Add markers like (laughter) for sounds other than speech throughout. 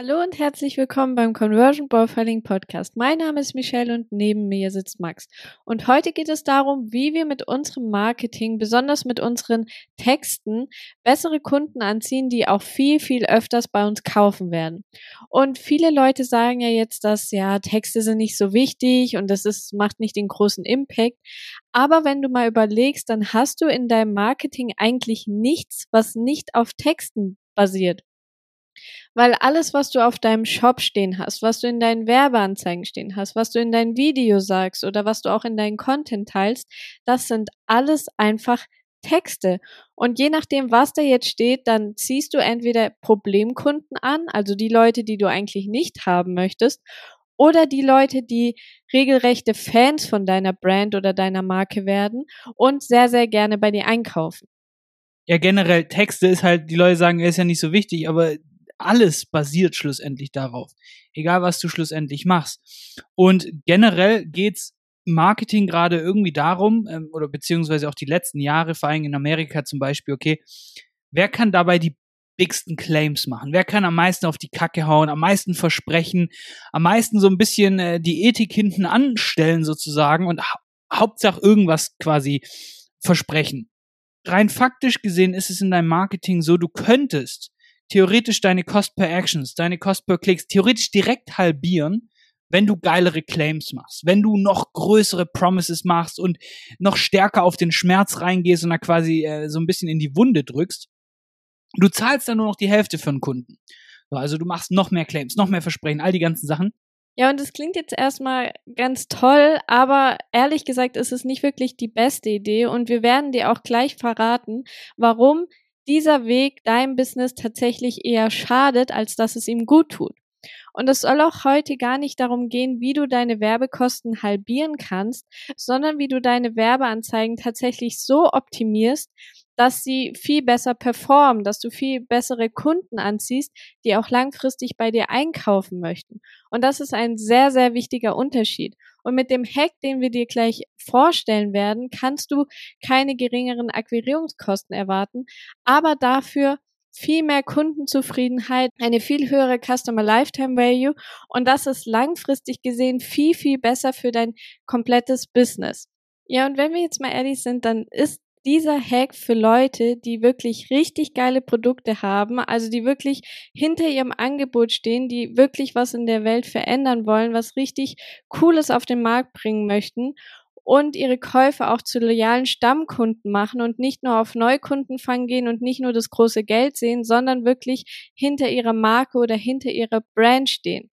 Hallo und herzlich willkommen beim Conversion Profiling Podcast. Mein Name ist Michelle und neben mir sitzt Max. Und heute geht es darum, wie wir mit unserem Marketing, besonders mit unseren Texten, bessere Kunden anziehen, die auch viel, viel öfters bei uns kaufen werden. Und viele Leute sagen ja jetzt, dass ja Texte sind nicht so wichtig und das ist, macht nicht den großen Impact. Aber wenn du mal überlegst, dann hast du in deinem Marketing eigentlich nichts, was nicht auf Texten basiert. Weil alles, was du auf deinem Shop stehen hast, was du in deinen Werbeanzeigen stehen hast, was du in dein Video sagst oder was du auch in deinen Content teilst, das sind alles einfach Texte. Und je nachdem, was da jetzt steht, dann ziehst du entweder Problemkunden an, also die Leute, die du eigentlich nicht haben möchtest, oder die Leute, die regelrechte Fans von deiner Brand oder deiner Marke werden und sehr, sehr gerne bei dir einkaufen. Ja, generell Texte ist halt, die Leute sagen, ist ja nicht so wichtig, aber alles basiert schlussendlich darauf. Egal, was du schlussendlich machst. Und generell geht's Marketing gerade irgendwie darum, ähm, oder beziehungsweise auch die letzten Jahre, vor allem in Amerika zum Beispiel, okay, wer kann dabei die bigsten Claims machen? Wer kann am meisten auf die Kacke hauen, am meisten versprechen, am meisten so ein bisschen äh, die Ethik hinten anstellen sozusagen und ha Hauptsache irgendwas quasi versprechen. Rein faktisch gesehen ist es in deinem Marketing so, du könntest theoretisch deine Cost per Actions, deine Cost per Klicks theoretisch direkt halbieren, wenn du geilere Claims machst, wenn du noch größere Promises machst und noch stärker auf den Schmerz reingehst und da quasi äh, so ein bisschen in die Wunde drückst. Du zahlst dann nur noch die Hälfte für einen Kunden. So, also du machst noch mehr Claims, noch mehr Versprechen, all die ganzen Sachen. Ja, und das klingt jetzt erstmal ganz toll, aber ehrlich gesagt ist es nicht wirklich die beste Idee und wir werden dir auch gleich verraten, warum dieser Weg deinem Business tatsächlich eher schadet, als dass es ihm gut tut. Und es soll auch heute gar nicht darum gehen, wie du deine Werbekosten halbieren kannst, sondern wie du deine Werbeanzeigen tatsächlich so optimierst, dass sie viel besser performen, dass du viel bessere Kunden anziehst, die auch langfristig bei dir einkaufen möchten. Und das ist ein sehr, sehr wichtiger Unterschied. Und mit dem Hack, den wir dir gleich vorstellen werden, kannst du keine geringeren Akquirierungskosten erwarten, aber dafür viel mehr Kundenzufriedenheit, eine viel höhere Customer Lifetime Value und das ist langfristig gesehen viel, viel besser für dein komplettes Business. Ja, und wenn wir jetzt mal ehrlich sind, dann ist dieser Hack für Leute, die wirklich richtig geile Produkte haben, also die wirklich hinter ihrem Angebot stehen, die wirklich was in der Welt verändern wollen, was richtig Cooles auf den Markt bringen möchten und ihre Käufe auch zu loyalen Stammkunden machen und nicht nur auf Neukunden fangen gehen und nicht nur das große Geld sehen, sondern wirklich hinter ihrer Marke oder hinter ihrer Brand stehen.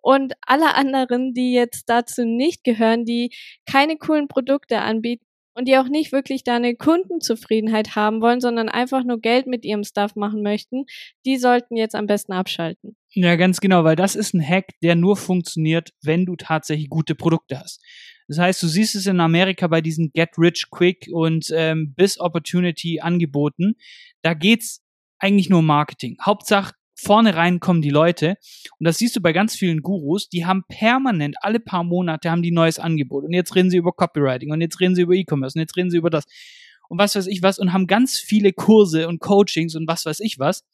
Und alle anderen, die jetzt dazu nicht gehören, die keine coolen Produkte anbieten, und die auch nicht wirklich da eine Kundenzufriedenheit haben wollen, sondern einfach nur Geld mit ihrem Stuff machen möchten, die sollten jetzt am besten abschalten. Ja, ganz genau, weil das ist ein Hack, der nur funktioniert, wenn du tatsächlich gute Produkte hast. Das heißt, du siehst es in Amerika bei diesen Get Rich Quick und ähm, Biz Opportunity Angeboten. Da geht's eigentlich nur um Marketing. Hauptsache, vorne rein kommen die Leute. Und das siehst du bei ganz vielen Gurus, die haben permanent, alle paar Monate haben die neues Angebot. Und jetzt reden sie über Copywriting und jetzt reden sie über E-Commerce und jetzt reden sie über das und was weiß ich was und haben ganz viele Kurse und Coachings und was weiß ich was.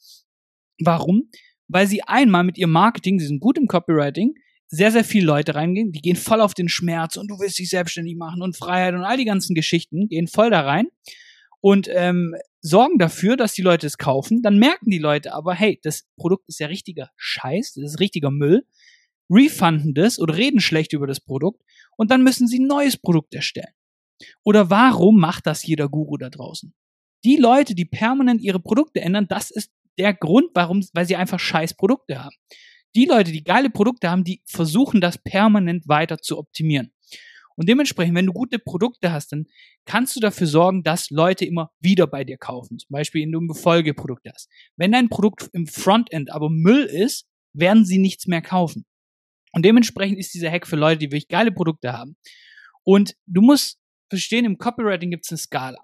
Warum? Weil sie einmal mit ihrem Marketing, sie sind gut im Copywriting, sehr, sehr viele Leute reingehen, die gehen voll auf den Schmerz und du willst dich selbstständig machen und Freiheit und all die ganzen Geschichten, gehen voll da rein und ähm, sorgen dafür, dass die Leute es kaufen. Dann merken die Leute aber, hey, das Produkt ist ja richtiger Scheiß, das ist richtiger Müll, refunden das oder reden schlecht über das Produkt und dann müssen sie ein neues Produkt erstellen. Oder warum macht das jeder Guru da draußen? Die Leute, die permanent ihre Produkte ändern, das ist der Grund, warum, weil sie einfach scheiß Produkte haben. Die Leute, die geile Produkte haben, die versuchen das permanent weiter zu optimieren. Und dementsprechend, wenn du gute Produkte hast, dann kannst du dafür sorgen, dass Leute immer wieder bei dir kaufen. Zum Beispiel, indem du Folgeprodukte hast. Wenn dein Produkt im Frontend aber Müll ist, werden sie nichts mehr kaufen. Und dementsprechend ist dieser Hack für Leute, die wirklich geile Produkte haben. Und du musst verstehen, im Copywriting gibt es eine Skala.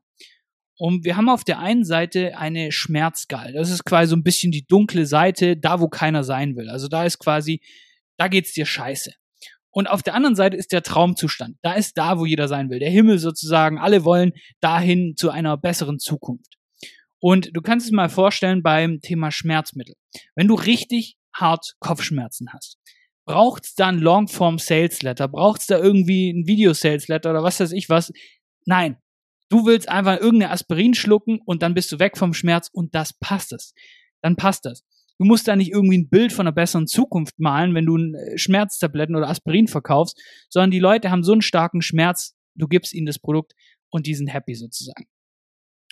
Und wir haben auf der einen Seite eine Schmerzskala. Das ist quasi so ein bisschen die dunkle Seite, da wo keiner sein will. Also da ist quasi, da geht's dir scheiße. Und auf der anderen Seite ist der Traumzustand. Da ist da, wo jeder sein will. Der Himmel sozusagen. Alle wollen dahin zu einer besseren Zukunft. Und du kannst es mal vorstellen beim Thema Schmerzmittel. Wenn du richtig hart Kopfschmerzen hast. Braucht's da ein Longform Sales Letter? Braucht's da irgendwie ein Video Sales Letter oder was weiß ich was? Nein. Du willst einfach irgendeine Aspirin schlucken und dann bist du weg vom Schmerz und das passt es. Dann passt das. Du musst da nicht irgendwie ein Bild von einer besseren Zukunft malen, wenn du äh, Schmerztabletten oder Aspirin verkaufst, sondern die Leute haben so einen starken Schmerz, du gibst ihnen das Produkt und die sind happy sozusagen.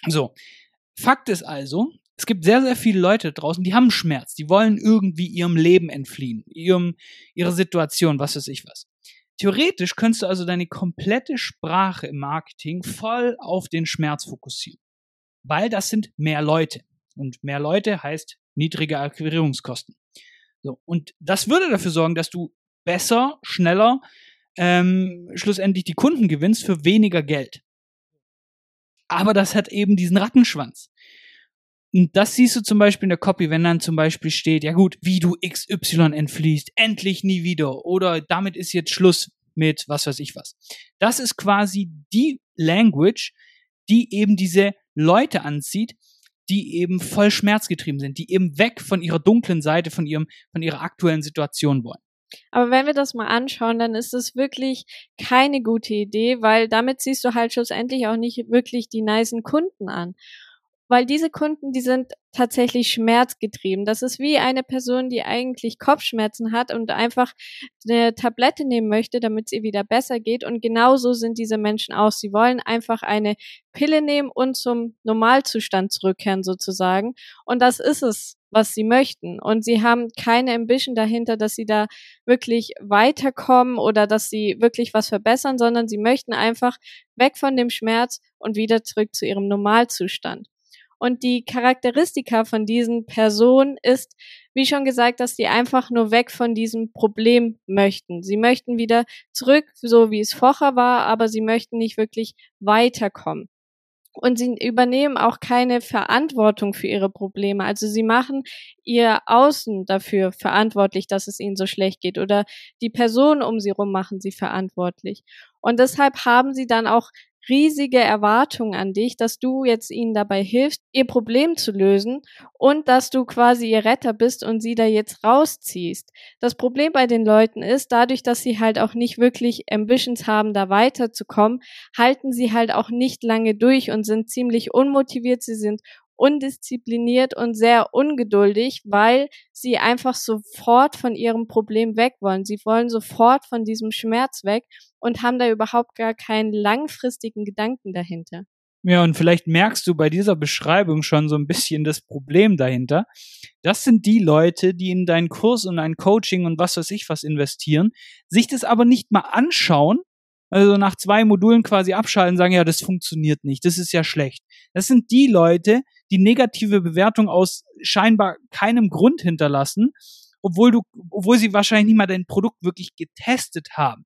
So. Fakt ist also, es gibt sehr, sehr viele Leute draußen, die haben Schmerz, die wollen irgendwie ihrem Leben entfliehen, ihrem, ihrer Situation, was weiß ich was. Theoretisch könntest du also deine komplette Sprache im Marketing voll auf den Schmerz fokussieren. Weil das sind mehr Leute. Und mehr Leute heißt niedrige Akquirierungskosten. So, und das würde dafür sorgen, dass du besser, schneller ähm, schlussendlich die Kunden gewinnst für weniger Geld. Aber das hat eben diesen Rattenschwanz. Und das siehst du zum Beispiel in der Copy, wenn dann zum Beispiel steht, ja gut, wie du XY entfließt, endlich nie wieder oder damit ist jetzt Schluss mit was weiß ich was. Das ist quasi die Language, die eben diese Leute anzieht, die eben voll schmerzgetrieben sind, die eben weg von ihrer dunklen Seite, von ihrem, von ihrer aktuellen Situation wollen. Aber wenn wir das mal anschauen, dann ist es wirklich keine gute Idee, weil damit ziehst du halt schlussendlich auch nicht wirklich die nicen Kunden an weil diese Kunden, die sind tatsächlich schmerzgetrieben. Das ist wie eine Person, die eigentlich Kopfschmerzen hat und einfach eine Tablette nehmen möchte, damit es ihr wieder besser geht. Und genauso sind diese Menschen auch. Sie wollen einfach eine Pille nehmen und zum Normalzustand zurückkehren sozusagen. Und das ist es, was sie möchten. Und sie haben keine Ambition dahinter, dass sie da wirklich weiterkommen oder dass sie wirklich was verbessern, sondern sie möchten einfach weg von dem Schmerz und wieder zurück zu ihrem Normalzustand. Und die Charakteristika von diesen Personen ist, wie schon gesagt, dass sie einfach nur weg von diesem Problem möchten. Sie möchten wieder zurück, so wie es vorher war, aber sie möchten nicht wirklich weiterkommen. Und sie übernehmen auch keine Verantwortung für ihre Probleme. Also sie machen ihr Außen dafür verantwortlich, dass es ihnen so schlecht geht. Oder die Personen um sie rum machen sie verantwortlich. Und deshalb haben sie dann auch riesige Erwartungen an dich, dass du jetzt ihnen dabei hilfst, ihr Problem zu lösen und dass du quasi ihr Retter bist und sie da jetzt rausziehst. Das Problem bei den Leuten ist, dadurch, dass sie halt auch nicht wirklich Ambitions haben, da weiterzukommen, halten sie halt auch nicht lange durch und sind ziemlich unmotiviert, sie sind undiszipliniert und sehr ungeduldig, weil sie einfach sofort von ihrem Problem weg wollen. Sie wollen sofort von diesem Schmerz weg und haben da überhaupt gar keinen langfristigen Gedanken dahinter. Ja, und vielleicht merkst du bei dieser Beschreibung schon so ein bisschen das Problem dahinter. Das sind die Leute, die in deinen Kurs und ein Coaching und was weiß ich was investieren, sich das aber nicht mal anschauen, also nach zwei Modulen quasi abschalten, sagen, ja, das funktioniert nicht, das ist ja schlecht. Das sind die Leute, die negative Bewertung aus scheinbar keinem Grund hinterlassen, obwohl du, obwohl sie wahrscheinlich nicht mal dein Produkt wirklich getestet haben.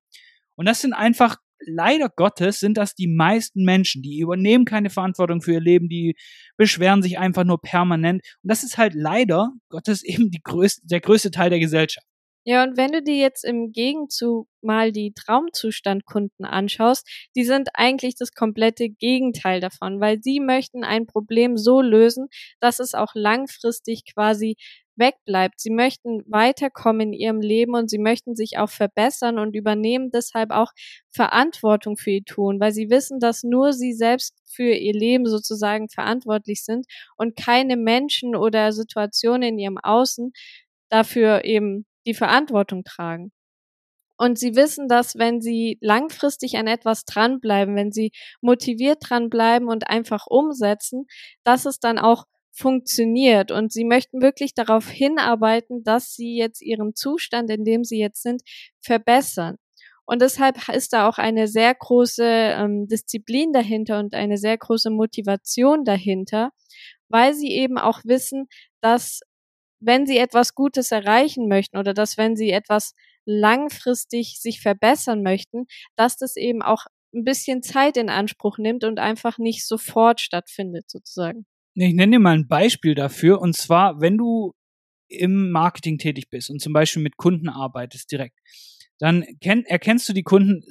Und das sind einfach, leider Gottes, sind das die meisten Menschen, die übernehmen keine Verantwortung für ihr Leben, die beschweren sich einfach nur permanent. Und das ist halt leider Gottes (laughs) eben die größte, der größte Teil der Gesellschaft. Ja, und wenn du dir jetzt im Gegenzug mal die Traumzustandkunden anschaust, die sind eigentlich das komplette Gegenteil davon, weil sie möchten ein Problem so lösen, dass es auch langfristig quasi wegbleibt. Sie möchten weiterkommen in ihrem Leben und sie möchten sich auch verbessern und übernehmen deshalb auch Verantwortung für ihr Tun, weil sie wissen, dass nur sie selbst für ihr Leben sozusagen verantwortlich sind und keine Menschen oder Situationen in ihrem Außen dafür eben die Verantwortung tragen. Und sie wissen, dass wenn sie langfristig an etwas dranbleiben, wenn sie motiviert dranbleiben und einfach umsetzen, dass es dann auch funktioniert. Und sie möchten wirklich darauf hinarbeiten, dass sie jetzt ihren Zustand, in dem sie jetzt sind, verbessern. Und deshalb ist da auch eine sehr große ähm, Disziplin dahinter und eine sehr große Motivation dahinter, weil sie eben auch wissen, dass wenn sie etwas Gutes erreichen möchten oder dass wenn sie etwas langfristig sich verbessern möchten, dass das eben auch ein bisschen Zeit in Anspruch nimmt und einfach nicht sofort stattfindet, sozusagen. Ich nenne dir mal ein Beispiel dafür. Und zwar, wenn du im Marketing tätig bist und zum Beispiel mit Kunden arbeitest direkt, dann kenn, erkennst du die Kunden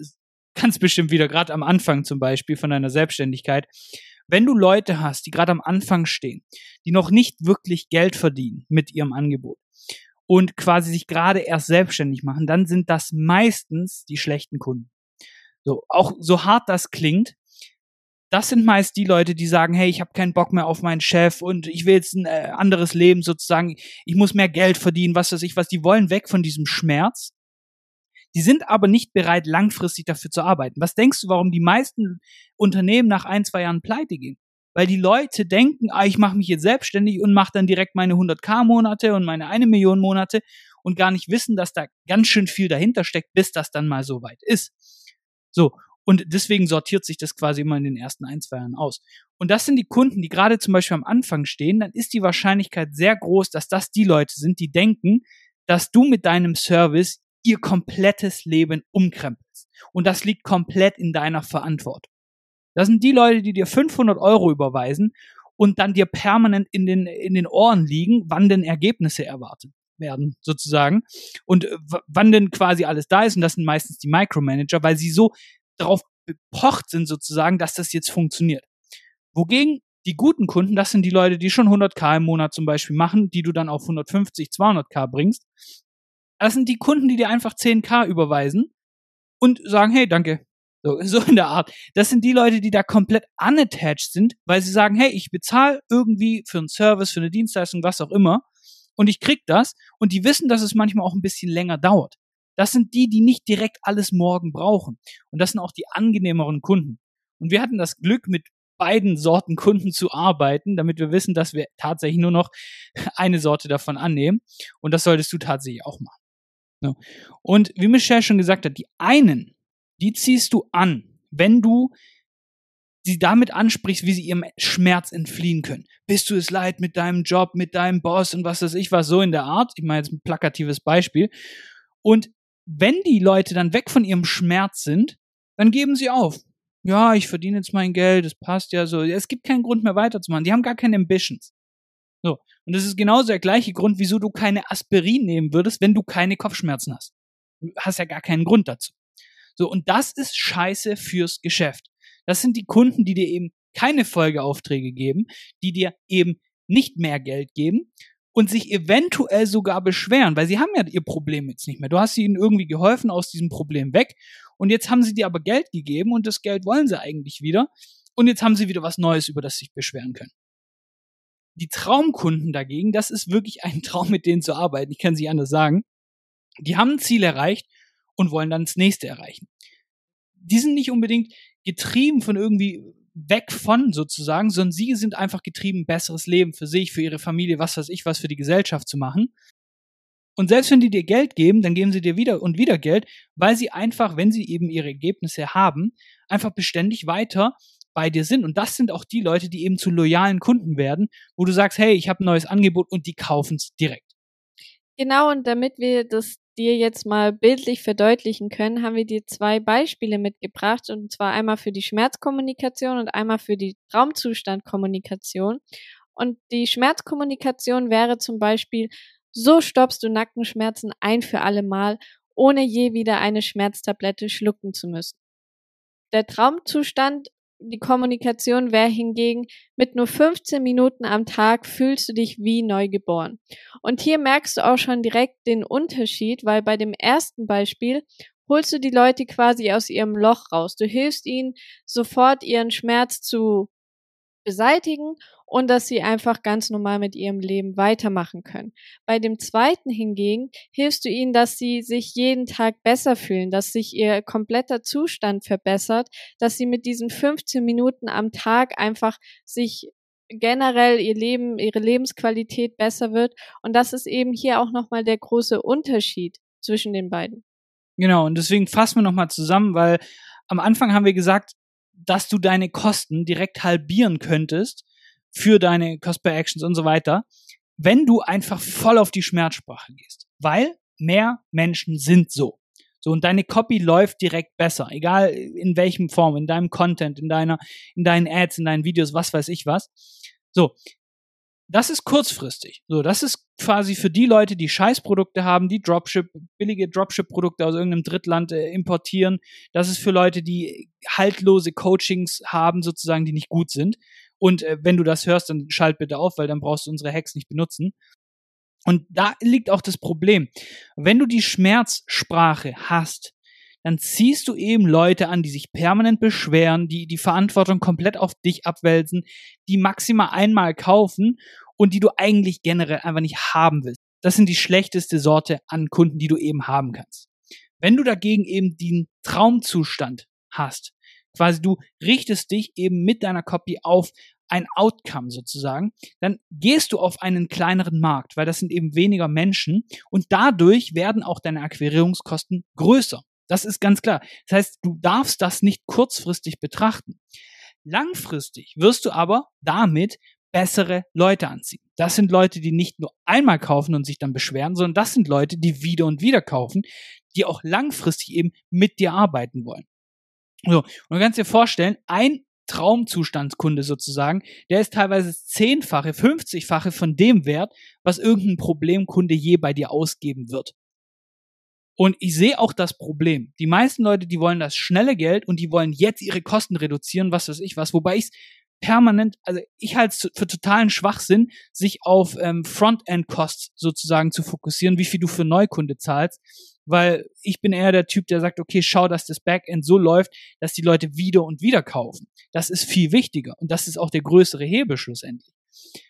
ganz bestimmt wieder, gerade am Anfang zum Beispiel von deiner Selbstständigkeit. Wenn du Leute hast, die gerade am Anfang stehen, die noch nicht wirklich Geld verdienen mit ihrem Angebot und quasi sich gerade erst selbstständig machen, dann sind das meistens die schlechten Kunden. So, auch so hart das klingt, das sind meist die Leute, die sagen, hey, ich habe keinen Bock mehr auf meinen Chef und ich will jetzt ein äh, anderes Leben sozusagen, ich muss mehr Geld verdienen, was weiß ich was, die wollen weg von diesem Schmerz. Die sind aber nicht bereit, langfristig dafür zu arbeiten. Was denkst du, warum die meisten Unternehmen nach ein, zwei Jahren pleite gehen? Weil die Leute denken, ah, ich mache mich jetzt selbstständig und mache dann direkt meine 100k Monate und meine eine Million Monate und gar nicht wissen, dass da ganz schön viel dahinter steckt, bis das dann mal so weit ist. So, und deswegen sortiert sich das quasi immer in den ersten ein, zwei Jahren aus. Und das sind die Kunden, die gerade zum Beispiel am Anfang stehen, dann ist die Wahrscheinlichkeit sehr groß, dass das die Leute sind, die denken, dass du mit deinem Service ihr komplettes Leben umkrempelst. Und das liegt komplett in deiner Verantwortung. Das sind die Leute, die dir 500 Euro überweisen und dann dir permanent in den, in den Ohren liegen, wann denn Ergebnisse erwartet werden, sozusagen. Und wann denn quasi alles da ist. Und das sind meistens die Micromanager, weil sie so darauf bepocht sind sozusagen, dass das jetzt funktioniert. Wogegen die guten Kunden, das sind die Leute, die schon 100k im Monat zum Beispiel machen, die du dann auf 150, 200k bringst. Das sind die Kunden, die dir einfach 10k überweisen und sagen, hey, danke. So, (laughs) so in der Art. Das sind die Leute, die da komplett unattached sind, weil sie sagen, hey, ich bezahle irgendwie für einen Service, für eine Dienstleistung, was auch immer, und ich krieg das, und die wissen, dass es manchmal auch ein bisschen länger dauert. Das sind die, die nicht direkt alles morgen brauchen. Und das sind auch die angenehmeren Kunden. Und wir hatten das Glück, mit beiden Sorten Kunden zu arbeiten, damit wir wissen, dass wir tatsächlich nur noch (laughs) eine Sorte davon annehmen. Und das solltest du tatsächlich auch machen. Und wie Michelle schon gesagt hat, die einen, die ziehst du an, wenn du sie damit ansprichst, wie sie ihrem Schmerz entfliehen können. Bist du es leid mit deinem Job, mit deinem Boss und was weiß ich was, so in der Art. Ich meine jetzt ein plakatives Beispiel. Und wenn die Leute dann weg von ihrem Schmerz sind, dann geben sie auf. Ja, ich verdiene jetzt mein Geld, es passt ja so. Es gibt keinen Grund mehr weiterzumachen. Die haben gar keine Ambitions. So. Und das ist genauso der gleiche Grund, wieso du keine Aspirin nehmen würdest, wenn du keine Kopfschmerzen hast. Du hast ja gar keinen Grund dazu. So. Und das ist scheiße fürs Geschäft. Das sind die Kunden, die dir eben keine Folgeaufträge geben, die dir eben nicht mehr Geld geben, und sich eventuell sogar beschweren, weil sie haben ja ihr Problem jetzt nicht mehr. Du hast ihnen irgendwie geholfen aus diesem Problem weg und jetzt haben sie dir aber Geld gegeben und das Geld wollen sie eigentlich wieder und jetzt haben sie wieder was Neues, über das sie sich beschweren können. Die Traumkunden dagegen, das ist wirklich ein (laughs) Traum, mit denen zu arbeiten. Ich kann sie anders sagen. Die haben ein Ziel erreicht und wollen dann das nächste erreichen. Die sind nicht unbedingt getrieben von irgendwie weg von sozusagen, sondern sie sind einfach getrieben, besseres Leben für sich, für ihre Familie, was weiß ich, was für die Gesellschaft zu machen. Und selbst wenn die dir Geld geben, dann geben sie dir wieder und wieder Geld, weil sie einfach, wenn sie eben ihre Ergebnisse haben, einfach beständig weiter bei dir sind. Und das sind auch die Leute, die eben zu loyalen Kunden werden, wo du sagst, hey, ich habe ein neues Angebot und die kaufen es direkt. Genau, und damit wir das dir jetzt mal bildlich verdeutlichen können, haben wir dir zwei Beispiele mitgebracht, und zwar einmal für die Schmerzkommunikation und einmal für die Traumzustandkommunikation. Und die Schmerzkommunikation wäre zum Beispiel, so stoppst du Nackenschmerzen ein für alle Mal, ohne je wieder eine Schmerztablette schlucken zu müssen. Der Traumzustand die Kommunikation wäre hingegen, mit nur 15 Minuten am Tag fühlst du dich wie neugeboren. Und hier merkst du auch schon direkt den Unterschied, weil bei dem ersten Beispiel holst du die Leute quasi aus ihrem Loch raus. Du hilfst ihnen sofort ihren Schmerz zu beseitigen und dass sie einfach ganz normal mit ihrem Leben weitermachen können. Bei dem zweiten hingegen hilfst du ihnen, dass sie sich jeden Tag besser fühlen, dass sich ihr kompletter Zustand verbessert, dass sie mit diesen 15 Minuten am Tag einfach sich generell ihr Leben, ihre Lebensqualität besser wird. Und das ist eben hier auch nochmal der große Unterschied zwischen den beiden. Genau, und deswegen fassen wir nochmal zusammen, weil am Anfang haben wir gesagt, dass du deine Kosten direkt halbieren könntest für deine Cost per Actions und so weiter, wenn du einfach voll auf die Schmerzsprache gehst. Weil mehr Menschen sind so. So, und deine Copy läuft direkt besser, egal in welchem Form, in deinem Content, in deiner, in deinen Ads, in deinen Videos, was weiß ich was. So. Das ist kurzfristig. So, das ist quasi für die Leute, die Scheißprodukte haben, die Dropship, billige Dropship-Produkte aus irgendeinem Drittland äh, importieren. Das ist für Leute, die haltlose Coachings haben, sozusagen, die nicht gut sind. Und äh, wenn du das hörst, dann schalt bitte auf, weil dann brauchst du unsere Hacks nicht benutzen. Und da liegt auch das Problem. Wenn du die Schmerzsprache hast, dann ziehst du eben Leute an, die sich permanent beschweren, die die Verantwortung komplett auf dich abwälzen, die maximal einmal kaufen und die du eigentlich generell einfach nicht haben willst. Das sind die schlechteste Sorte an Kunden, die du eben haben kannst. Wenn du dagegen eben den Traumzustand hast, quasi du richtest dich eben mit deiner Copy auf ein Outcome sozusagen, dann gehst du auf einen kleineren Markt, weil das sind eben weniger Menschen und dadurch werden auch deine Akquirierungskosten größer. Das ist ganz klar. Das heißt, du darfst das nicht kurzfristig betrachten. Langfristig wirst du aber damit bessere Leute anziehen. Das sind Leute, die nicht nur einmal kaufen und sich dann beschweren, sondern das sind Leute, die wieder und wieder kaufen, die auch langfristig eben mit dir arbeiten wollen. So, und du kannst dir vorstellen, ein Traumzustandskunde sozusagen, der ist teilweise zehnfache, 50-fache von dem Wert, was irgendein Problemkunde je bei dir ausgeben wird. Und ich sehe auch das Problem. Die meisten Leute, die wollen das schnelle Geld und die wollen jetzt ihre Kosten reduzieren, was weiß ich was, wobei ich permanent, also ich halte es für totalen Schwachsinn, sich auf ähm, Frontend-Costs sozusagen zu fokussieren, wie viel du für Neukunde zahlst, weil ich bin eher der Typ, der sagt, okay, schau, dass das Backend so läuft, dass die Leute wieder und wieder kaufen. Das ist viel wichtiger und das ist auch der größere Hebel schlussendlich.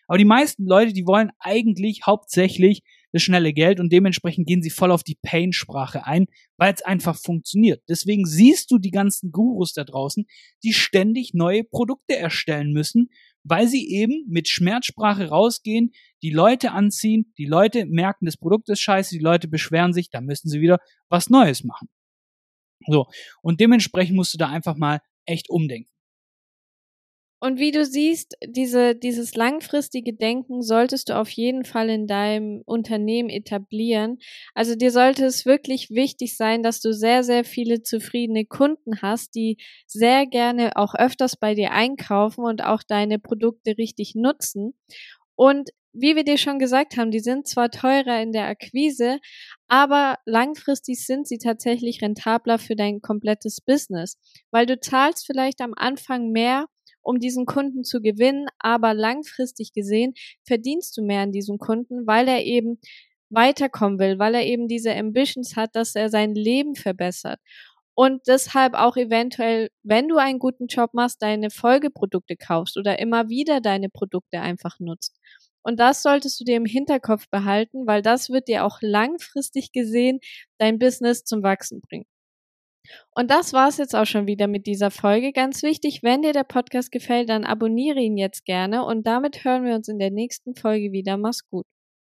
Aber die meisten Leute, die wollen eigentlich hauptsächlich das schnelle Geld und dementsprechend gehen sie voll auf die Pain-Sprache ein, weil es einfach funktioniert. Deswegen siehst du die ganzen Gurus da draußen, die ständig neue Produkte erstellen müssen, weil sie eben mit Schmerzsprache rausgehen, die Leute anziehen, die Leute merken, das Produkt ist scheiße, die Leute beschweren sich, dann müssen sie wieder was Neues machen. So. Und dementsprechend musst du da einfach mal echt umdenken. Und wie du siehst, diese, dieses langfristige Denken solltest du auf jeden Fall in deinem Unternehmen etablieren. Also dir sollte es wirklich wichtig sein, dass du sehr, sehr viele zufriedene Kunden hast, die sehr gerne auch öfters bei dir einkaufen und auch deine Produkte richtig nutzen. Und wie wir dir schon gesagt haben, die sind zwar teurer in der Akquise, aber langfristig sind sie tatsächlich rentabler für dein komplettes Business, weil du zahlst vielleicht am Anfang mehr um diesen Kunden zu gewinnen, aber langfristig gesehen verdienst du mehr an diesem Kunden, weil er eben weiterkommen will, weil er eben diese Ambitions hat, dass er sein Leben verbessert. Und deshalb auch eventuell, wenn du einen guten Job machst, deine Folgeprodukte kaufst oder immer wieder deine Produkte einfach nutzt. Und das solltest du dir im Hinterkopf behalten, weil das wird dir auch langfristig gesehen dein Business zum Wachsen bringen. Und das war's jetzt auch schon wieder mit dieser Folge. Ganz wichtig, wenn dir der Podcast gefällt, dann abonniere ihn jetzt gerne und damit hören wir uns in der nächsten Folge wieder. Mach's gut.